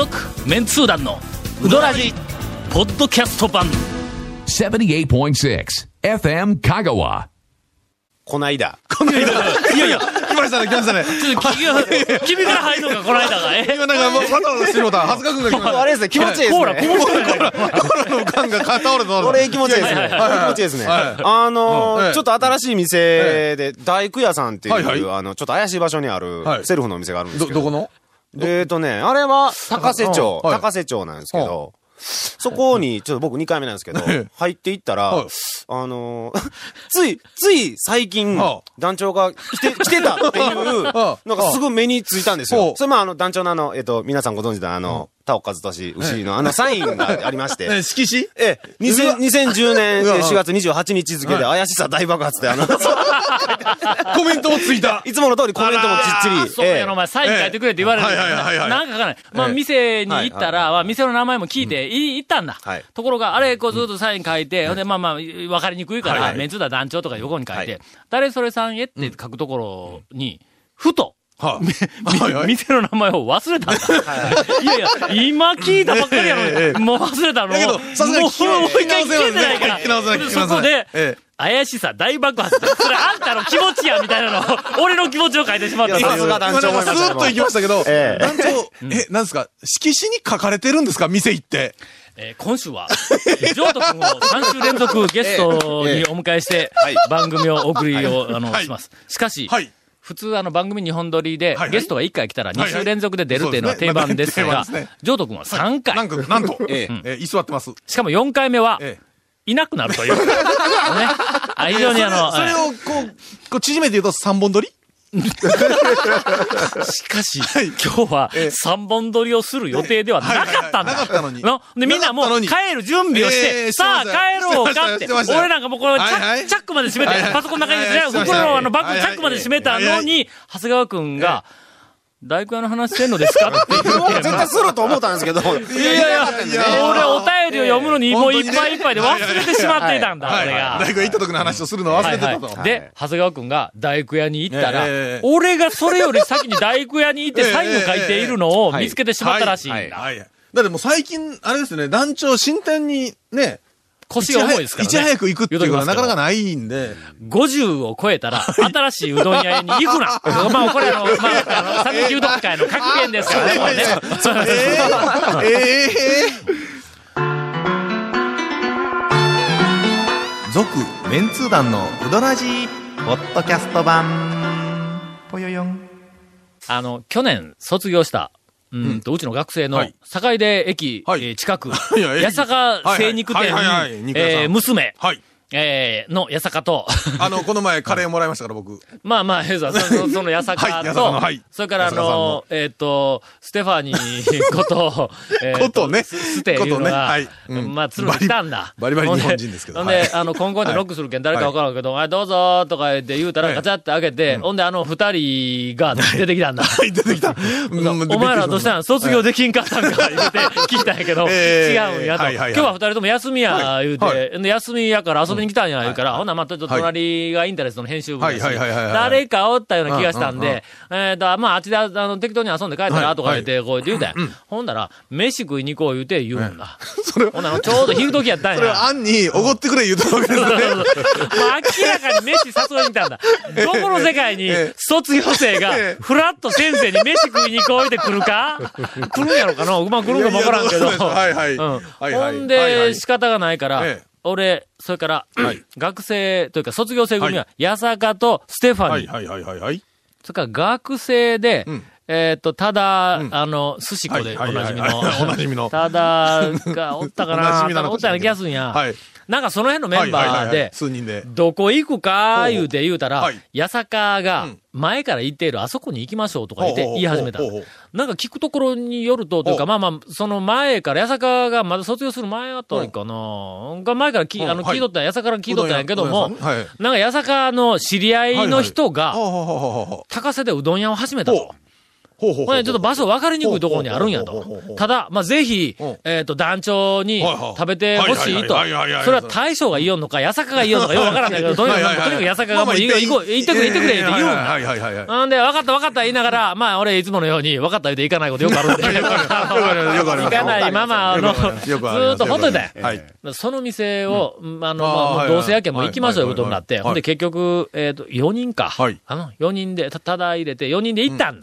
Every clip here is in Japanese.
続メンツー団のウドラジポッドキャスト版78.6 FM Kagawa. こないだ。いやいやいやいや来ましたね、来ましたね。ちょっと君が君から入るのかこの間がえ？今なんかもう、わざわざしてもうた。はずかくんが来ました。あれですね、気持ちいいですね。コーラこぼしてないからコーラの缶が倒れ。これ気持ちいいですね。気持ちいいですね。はいあのちょっと新しい店で、大工屋さんってはいう、あの、ちょっと怪しい場所にあるはいセルフのお店があるんですど、けど。どこの？えーとね、あれは高瀬町、はい。高瀬町なんですけど、そこに、ちょっと僕2回目なんですけどええ、入っていったら、はい。あのー、つい、つい最近はあ、団長が来て、来てたっていう、はあなんかすぐ目についたんですよ。はあ。それまああの団長のあの、えっと、皆さんご存知のあの、田尾和俊、牛のあのサインがありまして、え、色紙？ええ、2000 2010年うわえー4月28日付で怪しさ大爆発で、あの、コメントもついた。いつもの通りコメントもちっちり。そうやの、お前、サイン書いてくれって言われる。なんか書かない。まあ、ええ。店に行ったら、まあ、店の名前も聞いて、い行ったんだ。はい。ところが、あれ、こうずっとサイン書いて、ほんで、まあまあ、わかりにくいから、メンツだ団長とか横に書いはて、誰それさんへって書くところに、ふと、はみはいはい。店の名前を忘れたんだ。いやいや、今聞いたばっかりやのに、もう忘れたの。だけどさすがにもうもう一回聞けてないから。そこで、ええ。怪しさ大爆発。それあんたの気持ちや、みたいなのを、俺の気持ちを書いてしまった。いやさすがスーッと行きましたけど、ええ。団長、え、なんですか？色紙に書かれてるんですか？店行って。えー今週は、ジョート君を3週連続ゲストに お迎えしてはい、番組をお送りを、あの、はい。します。しかし、はい。普通あの番組2本撮りで、ゲストが1回来たら2はいはい。週連続で出るっていうのは定番ですが ジョート君は3回、なんか、なんと、ええ。え、居座ってます。しかも4回目は、ええ。いなくなるという。ね。あ非常にあの、それを、それをこう、こう縮めて言うと3本撮り？しかし、今日は3本撮りをする予定ではなかったんだ。はい。はい。はい。なかったのにので、みんなもう帰る準備をして、ええさあ帰ろうかって、俺なんかもうこれチャ,、はい。はい。チャックまで閉めて、はい。はい。パソコンの中に入れて、はい。はい。してました袋のあのバッグチャックまで閉めたのに、長谷川くんが、大工屋の話してんのですか？って言って絶対すると思ったんですけど、いいやいや、俺お便りを読むのにもういっぱいいっぱいで忘れてしまっていたんだ、はい俺が。大工行った時の話をするの忘れてたと。はいはいで、長谷川くんが大工屋に行ったら、ええ俺がそれより先に大工屋に行ってサインを書いているのを見つけてしまったらしいんだ。はい。だってもう最近、あれですね、団長新店にね、腰が重いですからね。いち早く行くっていうことはなかなかなないんで。50を超えたら、新しいうどん屋に行くな。まあ、これあの、まあ、あの、讃岐うどん会の格言ですからね、これね。そうそうそうええ続メンツー団のウドラジーポッドキャスト版ぽよよんあの、去年卒業した、うん。と、うちの学生のはい、坂出駅、近く、八坂精肉店えー娘、はい。えーの八坂と、あの、この前カレーもらいましたから、僕。まあまあ、ヘザー、その、その八坂と、はいはい。それからあの。の、えっ、と、ステファニーこと、えーことね。スステいうのことね。が、はい。うん。まあ、鶴に来たんだ。バリバリ日本人ですけど。ほんで、はい。あの、コンコンでノックするけん誰かわからんけど、はい、どうぞとか言って言うたら、はい。ガチャって開けて、ほんで、あの、二人が出てきたんだ。はい、出てきた。お前らどうしたん？卒業できんかったんか言うて聞いたんやけど、えー違うんやと。今日は二人とも休みや言うて、休みやから遊びに来たんや言うから、ほんならまあちょっと隣がインタレストの編集部だしはいはいはいはいはい。誰かおったような気がしたんうんうんうん。で、えっと、まああっちであの適当に遊んで帰ったはいらとか言って、こう言って言うたんや。ほんなら、飯食いに行こう言うて言うん。だ。それほんならちょうど昼時やったんそれはや。案におごってくれ言うたわけですね。明らかに飯誘いに来たんだ。どこの世界にええ。卒業生がええ。フラッと先生に飯食いに行こう言うて来るか？来るんやろかな？まあ来るかもわからんけど。はいはい。ほんで、仕方がないからええ、俺、それから、学生というか卒業生組は、八坂とステファニー。はいはいはいはいはい。それから学生でん、えっと、ただ、んあの、寿司子でおはいなじみのはいはいはい おなじみの、ただがおったかな おったような気がするんや。はい。なんかその辺のメンバーで、数人で。どこ行くか言うて言うたらはい、八坂がうん。前から言っているあそこに行きましょうとか言って言い始めた。なんか聞くところによると、というかまあまあ、その前から、八坂がまだ卒業する前あたりかな。が前からき、あの、はい。聞いとった八坂から聞いとったんやけどもなんか八坂の知り合いの人が、高瀬でうどん屋を始めたと。ほうほうほうほうこれちょっと場所分かりにくいところにあるんやと。ただ、まあ、ぜひうん、えっと、団長に食べてほしいと。それは大将が言おんのか、八坂が言おんのか、よくわからんないけど、とにかく、八坂がもう、いいよ、行こう、行ってくれ、行ってくれって言うんだ。はいはいはいはい。なんで、分かった分かった言いながら、まあ、俺いつものように、分かった言うて行かないことよくあるんで。よくあるよくあります行かないまま、あの、ずっとほっといて。はい。その店を、うんあの、どうせやけんもう行きましょういうことになって、ほんで結局、えっと、4人か。はいあの、4人で、たただ入れて、4人で行ったん。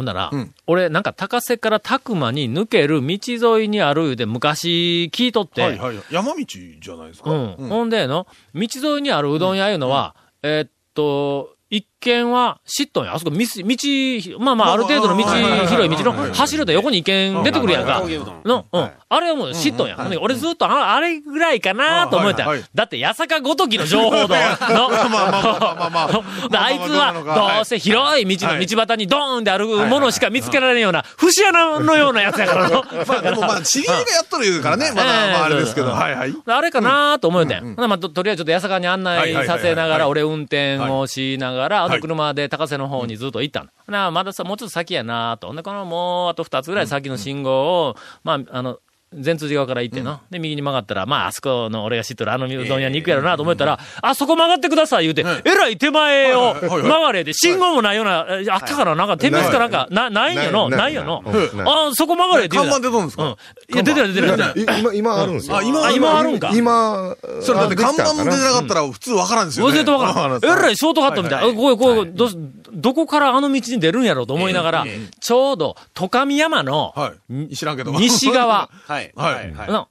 はい。ほんなら、うん俺、なんか高瀬から拓磨に抜ける道沿いにある言うて昔聞いとって、はいはい。山道じゃないですか？うん。ほんでの、道沿いにあるうどん屋いうのは、えーっと、一軒は知っとんや。あそこ、道、道、まあまあ、ある程度の道、広い道の走ると横に一軒出てくるやんか。の、うんはい。あれはもう知っとんや。俺ずっと、ああれぐらいかなと思ってただって、八坂ごときの情報の、の、まあまあまあまあまあであいつは、どうせ広い道のはい道端にドーンってあるものしか見つけられんような、節穴のようなやつやからの。まあでもまあ、知り合いがやっとる言うからね、まだまああれですけど。うんはいはい。あれかなと思うてん。まあと、とりあえずちょっと八坂に案内させながら、はい俺運転をしながら、あはいの車で高瀬の方にずっと行ったの。なあ、まださ、もうちょっと先やなと。ほんで、このもうあと二つぐらい先の信号を、まあ、あの、全通寺側から行っての。で、右に曲がったら、まあ、あそこの俺が知っとるあのうどん屋に行くやろなと思ったら、あそこ曲がってください言うて、えらい手前をはいはいはいはい。曲がれで、信号もないような、えあったからなんか点滅かなんか、な、ないんよの、ない。ない。よの。ない。あそこ曲がれって言うた看板出とんですうん。か。いや、出てる出てる出てる。い今、今あるんですよ。あ、今あ今あるんか。今、それだって看板も出てなかっったら普通わからんですよね。絶対わからん。えらいショートカットみたい。な。はいこうこうど、どこからあの道に出るんやろうと思いながら、ちょうど、戸上山の、はい。知らんけど。西側、はい。はい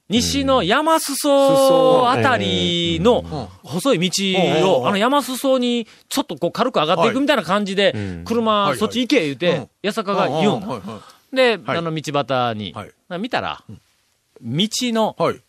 西の山裾あたりの細い道を、あの山裾にちょっとこう軽く上がっていくみたいな感じで、車、そっち行け言うて、八坂が言うん。だ。はいはで、はい。あの道端に。はい、見たら、道のい。はい。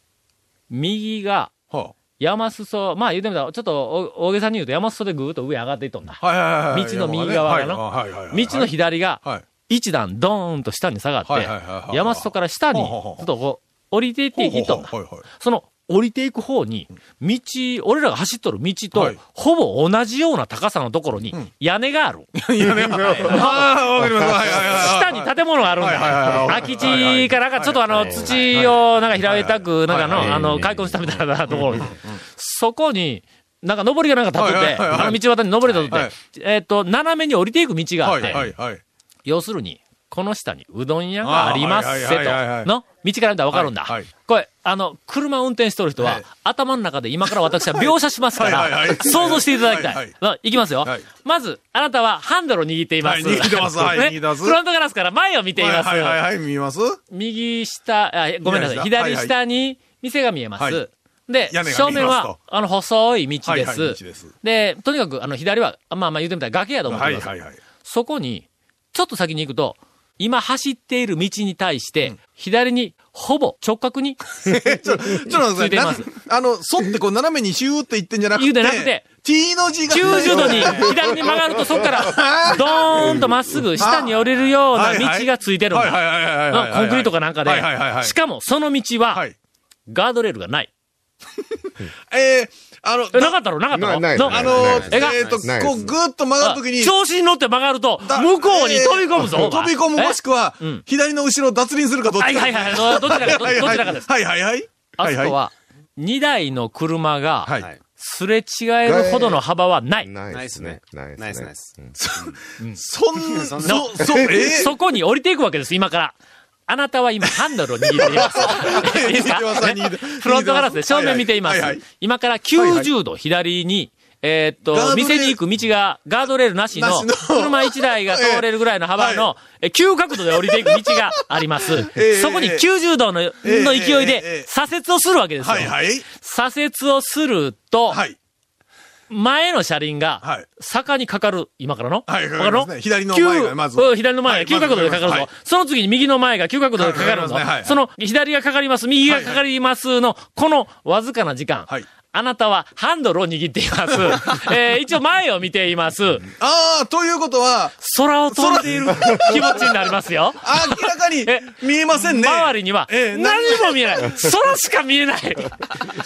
右がは山裾、まあ言うてみたら、ちょっと大大げさに言うと山裾でぐーっと上上がっていっとんだ。いはいはいはい。道の右側がのはいはいはい。道の左が、はい。一段ドーンと下に下がって山裾から下に、ちょっとこう、降りていっていっとんだ。その、降りていく方に、道、俺らが走っとる道とはい、ほぼ同じような高さのところに、屋根がある。いやね。ああ、わかります。下に建物があるんだ。はい空き地かなんか、ちょっとあの、土をなんか平べったく、なんかの、はいあの、開墾したみたいなところ。に、そこに、なんか登りがなんか立っとって、あの道端に登り立っとっはいて、えっと、斜めに降りていく道があはいって。要するに、この下にうどん屋がありますせと。の？道から見たらわかるんだはいはい。これ、あの、車運転しとる人は、はい頭の中で今から私は描写しますからはい、想像していただきたはいはいい。きますよはい。まず、あなたはハンドルを握っています。はい握ってますはいね？フロントガラスから前を見ています。はいはいはい、見ます？右下、あごめんなさい。左下に店が見えまはいす。で正面は、あの、細い道ではいはいす道です。で、とにかく、あの、左は、まあまあ言うてみたら崖やと思ってください。はいはいはい。そこに、ちょっと先に行くと、今走っている道に対して、左に、ほぼ直角に、ちょ、ちょっと待って あの、沿ってこう斜めにシューって言ってんじゃなくて。言うてなくて T の字が。90度に、左に曲がるとそこから、ドーンとまっすぐ下に降りるような道がついてるんはいはいだ。はいはいはいはい。コンクリートかなんかで。しかも、その道はは、い。ガードレールがない。えー、あの、え、なかったろなかったろないないの？あの、ないえっと、こう、ぐーっと曲がるときに。調子に乗って曲がると、だ向こうに飛び込むぞ。飛び込むもしくはうん、左の後ろを脱輪するかどっちか。はいはいはいはい。どどちらか、どどちらかです。はいはいはい。あそこはは、2台の車が。すれ違えるほどの幅はない。ないないっすね。ないナイスナイス。そん、そんなそ、そ、えー？そこに降りていくわけです、今から。あなたは今、ハンドルを握っています。いいですか？ねフロントガラスで正面見ていますはいはいはい。今から90度左に、えーっと、店に行く道がガードレールなしの車1台が通れるぐらいの幅の、え急角度で降りていく道がありますええ。そこに90度のの勢いでえ左折をするわけですよ。左折をすると、はい。前の車輪がはい、坂にかかる、今からの？はいわかるの？かかりますね。左の前がまず。左の前。がはい急角度でかかるぞ。その次に右の前が急角度でかかるぞ。その左がかかります、右がかかりますの、このわずかな時間。はい。あなたはハンドルを握っています。えー一応前を見ています。ああ、ということは、空を飛んでいる気持ちになりますよ。明らかにえ見えませんね。周りにはええ何も見えない。空しか見えない。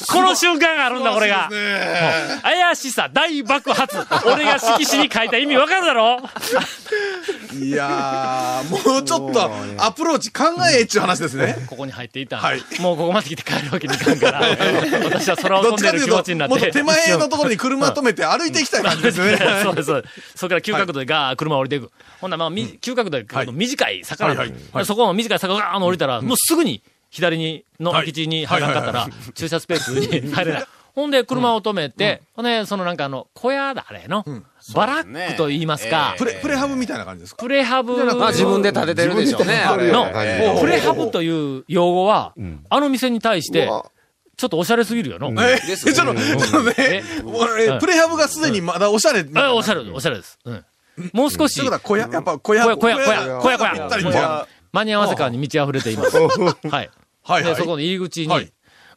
この瞬間があるんだ、これが怪しさ大爆発。俺が色紙に書いた意味わかるだろいやー、もうちょっとアプローチ考えっちゅう話ですね。ここに入っていたんはいもうここまで来て帰るわけにいかんから。私は空をど飛んでる気っちかというと、持ちになって。もっと手前のところに車止めて歩いていきたい感じですよね。そうです。そうです。そこから急角度でガー車降りていく。ほんならまあ、み急角度ではい。短い坂なんだはい。はいはい。そこの短い坂がガーン降りたら、もうすぐに左にのはい空き地に入らんかったら駐車スペースに入れない。ほんで、車を止めて、ほんで、そのなんかあの、小屋だ、あれの、バラックと言いますか、プレ、プレハブみたいな感じですか？プレハブまあ自分で建ててるでしょうね、プレハブという用語は、あの店に対してちょっとおしゃれすぎるよの。えちょっと、ちょっとねえ、もうえプレハブがすでにまだおしゃれ。えおしゃれ、おしゃれです。うんもう少しということ、は小屋、やっぱ小屋。小屋、小屋、小屋、小屋、小屋。間に合わせ感に満ち溢れています。はい。で、はいはい。そこの入り口にはい、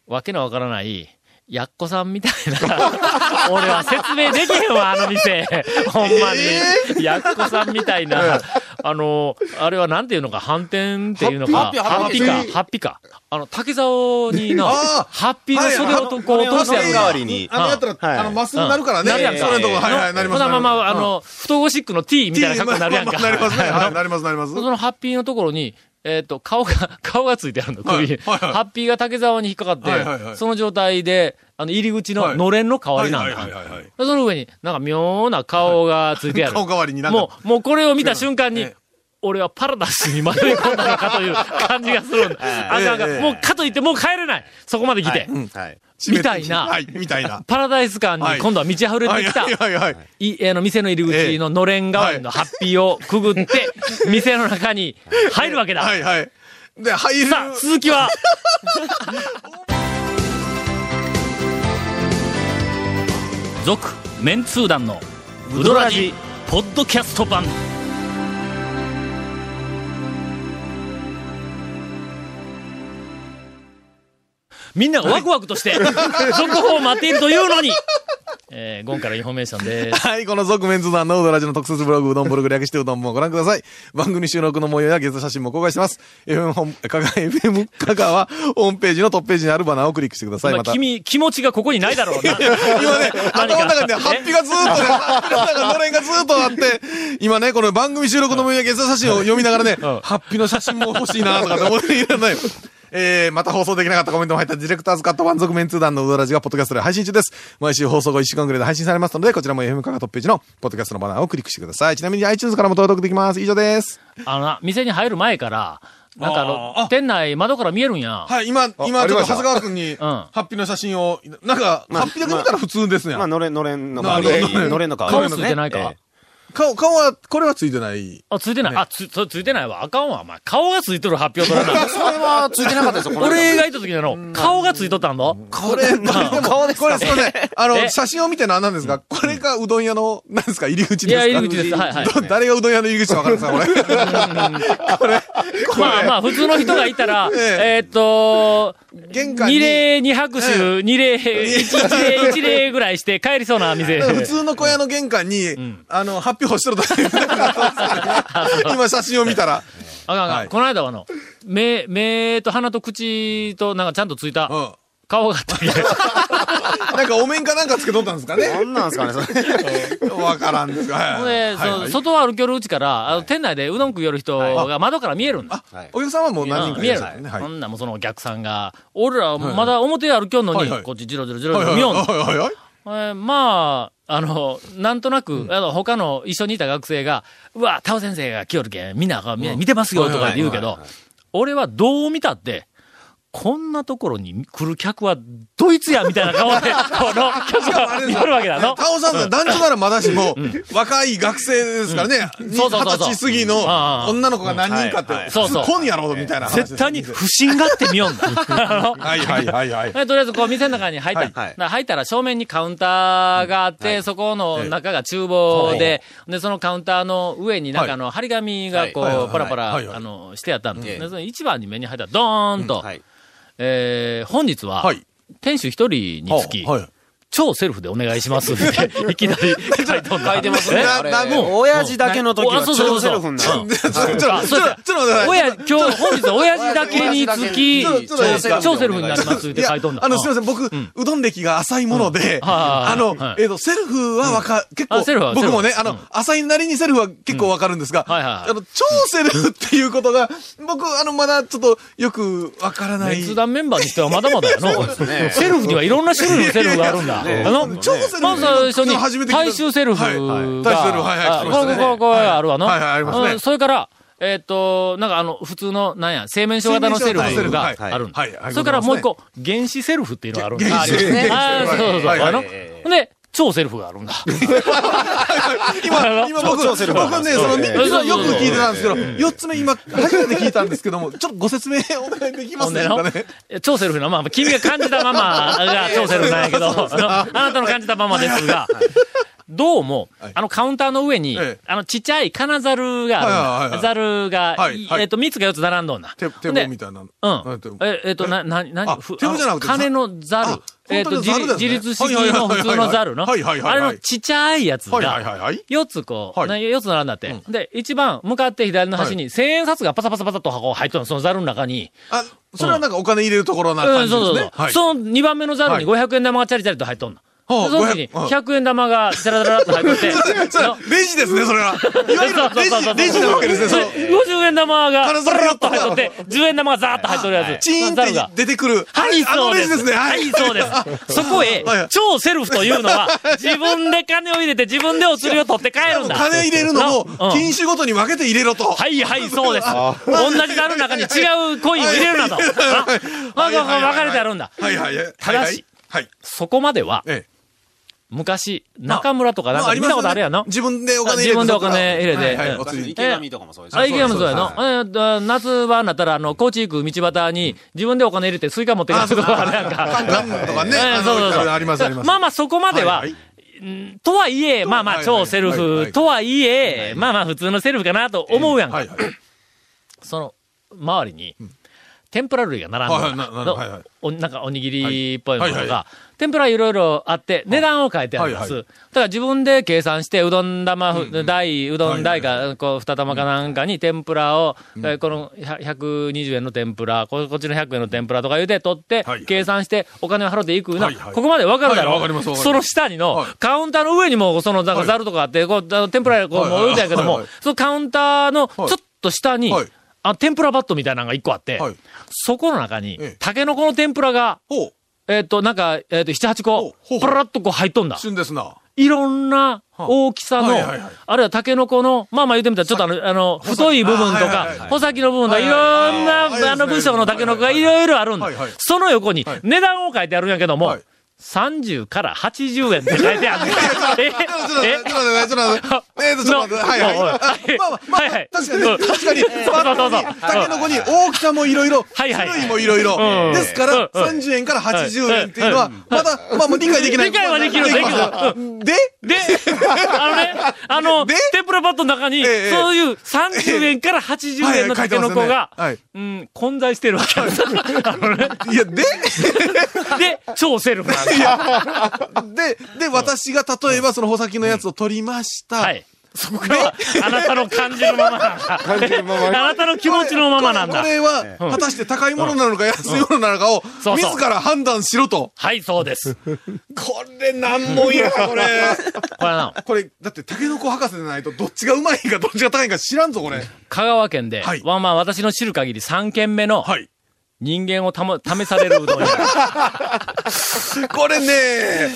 わけのわからない、やっこさんみたいな、俺は説明できへんわ、あの店。ほんまに。やっこさんみたいな、あの、あれはなんていうのか、反転っていうのか、ハッピーハッピーかハッピー、か。あの、竹竿にな、ハッピーの袖をとこう通してやる代わりにあのやったら、はいあの、まっすぐなるからね。なるやんかそれのとこ、はいはい、なります。ほなまあまあ、あうん、の、太ゴシックの T みたいな格好になるやんか。なりますなります、なります。そのハッピーのところに、えっ、と、顔が、顔がついてあるの、首に。はいはいはいハッピーが竹竿に引っかかって、はいはいはいその状態で、あの、入り口のはいのれんの代わりなんだ。はいはいはいはいはいその上に、なんか妙な顔がついてある。顔代わりになもう、もうこれを見た瞬間にええ、俺はパラダイスに迷い込んだのかという感じがするんだ。あかんあかもう、かといってもう帰れないそこまで来て。はい。みたいなはい、みたいな。パラダイス感にはい今度は満ち溢れてきた。はいはいはい。い、あの、店の入り口ののれん代わりのハッピーをくぐって、店の中に入るわけだ。はいはい。で、入る。さあ、続きは。続、メンツー団の、ウドラジ、ポッドキャスト版。みんながワクワクとして、続報を待っているというのに、えー、ゴンからインフォメーションです。はい、この続麺通団のうどラジの特設ブログ、うどんブログ略してうどんもご覧ください。番組収録の模様やゲスト写真も公開してます。FM 本、かが、FM 香川ホームページのトップページにあるバナーをクリックしてください。また。君、気持ちがここにないだろうな。今ね、頭の中にね、ハッピーがずーっとね、ハッピーのれんがずーっとあって、今ね、この番組収録の模様やゲスト写真を読みながらね、ハッピーの写真も欲しいなとかって思っていらない。えー、また放送できなかったコメントも入ったディレクターズカット満足メンツー団のうどらじがポッドキャストで配信中です。毎週放送後1週間くらいで配信されますので、こちらも FM カがトップページのポッドキャストのバナーをクリックしてください。ちなみに iTunes からも登録できます。以上です。あのな、店に入る前から、なんかあの、店内窓から見えるんや。はい、今、今、ちょっと長谷川くんに、ハッピーの写真を、なんか、まあハッピーだけ見たら普通ですね。まあ、のれん、のれんの代わ。のれんの代わり。顔ついてないか、え顔、顔は、これはついてない。あ、ついてない。あ、つ、そついてないわ。あかんわ、お前。顔がついとる発表取らなえ。それはついてなかったですよ、俺がいた時なの、顔がついとったんだ。これ、顔ですこれすいません。あえ？の、写真を見て何なんですかこれがうどん屋の、何ですか入り口ですか？いや入り口ですはいはいど誰がうどん屋の入り口か分かるんですかこれ。これ、まあまあ、普通の人がいたら、ええーっと、玄関に二礼二拍手、え二礼、一一礼、一礼ぐらいして帰りそうな店。普通の小屋の玄関に、あの、発表しとると今写真を見たら。あかんあかん。はいこの間はあの、目、目と鼻と口となんかちゃんとついたうん。顔があったっけなんかお面かなんかつけとったんですかねなんなんですかね、それ。わからんですが。はいはいはいそう外は歩きよるうちから、あの、店内でうどん食いよる人が窓から見えるんだ。はいお客さんはもう何人かい見える。はいほんならもうそのお客さんが、俺らまだ表歩きよんのにはいはい、こっちジロジロジロジはいはいロ見よんの。はいはいはい。えーまあ、あの、なんとなく、あの、他の一緒にいた学生が、うわ、タオ先生が来よるけん、みんなが、見てますよとか言うけど、俺はどう見たって、こんなところに来る客はドイツやみたいな顔で、この客が見よるわけだの。タオさんが男女ならまだしも、若い学生ですからね、二十歳過ぎの女の子が何人かってそうそう。今夜ろうみたいな絶対に不審がってみよんだ。あ のはいはいはい。はい。でとりあえずこう店の中に入った。入ったら正面にカウンターがあって、そこの中が厨房で、で、そのカウンターの上になんかあの、張り紙がこう、パラパラ、あの、してやったんで、一番に目に入ったらドーンと、はい。えー本日は、はい。店主一人につき、はい。超セルフでお願いします。って、いきなり書いとんだ。書いてますね。もう、親父だけの時はあそうそうそう。超セルフになる。うん。ちょ、ちょ、ちょ、ちょ、ちょっと待ってください。親、今日、本日は親父だけにつき、超セルフになりますっていや書いとんだ。あの、すみません、僕、うどん歴が浅いもので、はいあのは、い。えっと、セルフはわか、結構あセルフは、僕もね、あの、浅いなりにセルフは結構わかるんですが、あの、超セルフっていうことが、僕、あの、まだちょっとよくわからない。麺通団メンバーにしてはまだまだやの。ね。セルフにはいろんな種類のセルフがあるんだ。あの、超セルフまず最初に大衆セルフが、はいはい。大衆セルフはいはいこれ、これ、これあるわの。はいはいありますね。うんそれから、えっと、なんかあの、普通の、なんや、製麺所型のセルフがはいあるんだ。はいはいそれからもう一個、原子セルフっていうのがあるんだ。原子セルフ。ああ、そうそうそう。はいはいあの、で、超セルフがあるんだ。今、今僕、超セルフ僕ね、その3つはよく聞いてたんですけど、うん。4つ目今、初めて聞いたんですけども、ちょっとご説明お願いできますほんでのかね。超セルフの、まあ、君が感じたままが超セルフなんやけど、あの、あなたの感じたままですが、どうも、あのカウンターの上に、ええ。あのちっちゃい金猿があるザルが、えっ、と、3つか4つ並んどんな。手、棒みたいな。うん。え、えっ、と、な、な、な、あふ手棒じゃなくてあの金のザル。あ。えっ、と、自自立式の普通のザルの。あれのちっちゃいやつが、はいはい。4つこう、はいな4つ並んだって。で、一番向かって左の端に、千円札がパサパサパサと箱入っとるの、そのザルの中に。あ、それはなんかお金入れるところなうん、感じですね。そうそうそう。はい。その2番目のザルに500円玉がチャリチャリと入っとんの。その時に500 100円玉がチャラチャラっと入ってて、レジですね、それは。いわゆるレジ、レジなわけですね、その。50円玉が金沢ブルルっと入っとって、10円玉がザーッと入っとるやつ。チーンって。出てくる。はい、そうです。レジですね。ははいい、そうです。そこへ超セルフというのは、自分で金を入れて自分でお釣りを取って帰るんだ。金入れるのもなうん、品種ごとに分けて入れろと。はいはい、そうです。同じザルの中に違うコインを入れるなと。分かれてあるんだ。はいはいはい。ただしはい、はい。そこまでは、ええ。昔、中村とかなんか見たことあるやんの自分でお金入れて。自分でお金入れてはいはい。うん。お釣り池上とかもそうです。あ、池上もそうやの？はえー夏場になったら、あの、高知行く道端に、自分でお金入れてスイカ持って帰るとこあるやんか。カンカンとかね。そうそうそう。ありますあります。まあまあ、そこまではとはいえ、まあまあ、はい超セルフ。とはいえ、まあまあ、普通のセルフかなと思うやんか。はい。はい。その、周りに、天ぷら類が並んでななはいはい。おなんかおにぎりっぽいものがはい。はいは、天ぷらいろいろあって、値段を書いてあります。はいはだから自分で計算して、うどん玉ふ、大、うどん大はいか、こう、二玉かなんかに天ぷらを、えこの100 120円の天ぷら、ここっちの100円の天ぷらとか言うて取ってはいはい、計算して、お金を払っていくな。はいはい。ここまでわかるだろ。はいわかりますわかります。その下にのはい、カウンターの上にも、その、なんかはいザルとかあって、こう、天ぷらこう、もう置いてやけどもそのカウンターの、ちょっと下にはい、あ、天ぷらバットみたいなのが一個あってはい、そこの中にええ、タケノコの天ぷらが。えっと、なんか、えっと、7、8個パラッとこう入っとんだ。旬ですな。いろんな大きさの、はいはいはいあるいはタケノコの、まあまあ言ってみたら、ちょっとあの、あの、太い部分とか穂先の部分とか、いろんな、あの、部署のタケノコがいろいろあるんだ。その横にはい、値段を書いてあるんやけどもはい、30から80円って書いてある。え？ちょっと待って、ちょっと待って、ちょっと待って。えーと、ちょっと待って、はいはい。まあまあ、まあはいはい確かに、確かに、そうそうそうタケノコに大きさもいろいろ、種類もいろいろうん。ですから、うん30円から80円っていうのは、まだ、まあ、もう理解できない。理解はできるできるで、で、あのね、あの、で天ぷらバットの中に、ええそういう30円から80円のタケノコが、うん、混在してるわけです。いや、で、で、超セルフなんです。で、で、私が例えばその穂先のやつを取りました。はい。そこからは、あなたの感じるままなんだ。感じるままあなたの気持ちのままなんだこ。れは、果たして高いものなのか安いものなのかを、自ら判断しろと。はい、そうです。こ これ難問や、これ。れな、これ、だって、タケノコ博士でないと、どっちがうまいか、どっちが高いか知らんぞ、これ。香川県で、はいまあまあ私の知る限り3軒目のはい。人間をたも試されるうどん屋。これね、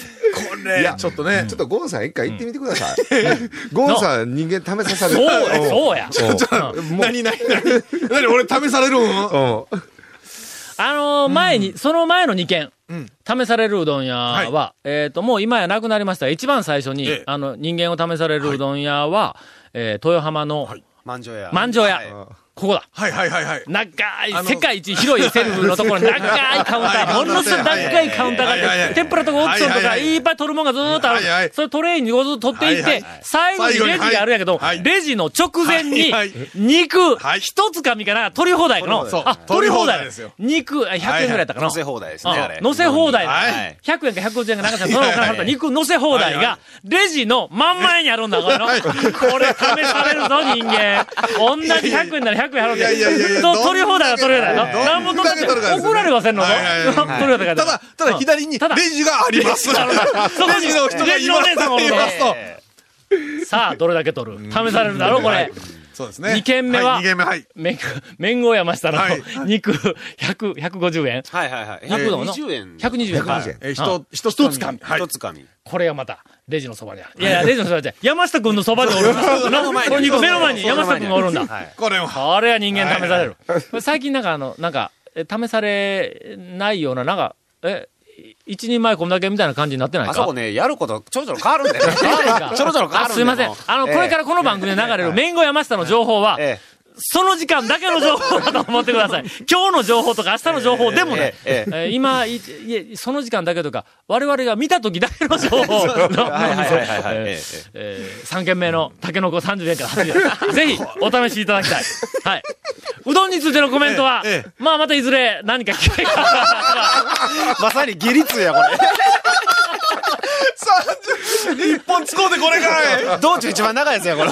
これ、ちょっとねちょっ、とゴンさん一回行ってみてください。ゴンさん人間試さされそうや、そうや。う。もう、何、何、何、何、俺試されるんうん。あのー前に、その前の2軒、ん試されるうどん屋は、えっ、と、もう今やなくなりましたが一番最初に、ええあの、人間を試されるうどん屋は、えー豊浜の、はい満場や。万丈屋。はいここだ。はいはいはいはい。長い、世界一広いセルフのところに 長いカウンター、はいものすごい長いカウンターがあって、天ぷらとかオプションとかはいっぱい取るもんがずーっとある。それトレイにずっと取っていって最後にレジがあるんやけどレジの直前に肉はい、一つかみかな、取り放題かの。そうあ、取り放題。取り放題ですよ。肉、あ100円ぐらいやったかな。乗せ放題ですね、あれ。乗せ放題なはい。100円か150円かなんかさ、そのお金払った肉乗せ放題が、レジの真ん前にあるんだ、これの。これ試されるぞ、人間。同じ100円なら100円払ういやいやいやいやと取り放題は取り放題。なんも取って怒られませんの？取り放題かただ、ただ左にただレジがあります。そこにレジの人がレジのお姉さんがおるのいますと。さあ、どれだけ取る？試されるだろう、これ。そうですね。二軒目は二軒目、はい。麺、麺後山下のはい肉100、150円。はいはいはい。100度の20円。120円か。えー、ひうんと、一一つかみはい一。つかみ。これがまた、レジのそばにある。いやいや、レジのそばじゃ山下くんのそばにおる。のこの肉目の前に山下くんがおるんだ。はい。これは。これは人間試される。最近なんかあの、なんか、え試されないような、なんか、え、一人前こんだけみたいな感じになってないか？あそこね、やることちょろちょろ変わるんだよ ちょろちょろ変わるんだよあすいません。あの、これからこの番組で流れる、麺後山下の情報は、えその時間だけの情報だと思ってください。今日の情報とか明日の情報でもない。えええー今い、いえ、その時間だけとか、我々が見た時だけの情報の、はいはいはいはい えーえー三軒目のタケノコ30円から80円。ぜひ、お試しいただきたい。はい。うどんについてのコメントは、えええまあまたいずれ何か機会があまさに下痢痛や、こ一本使うてこれかいれ。道中一番長いやつや、これ。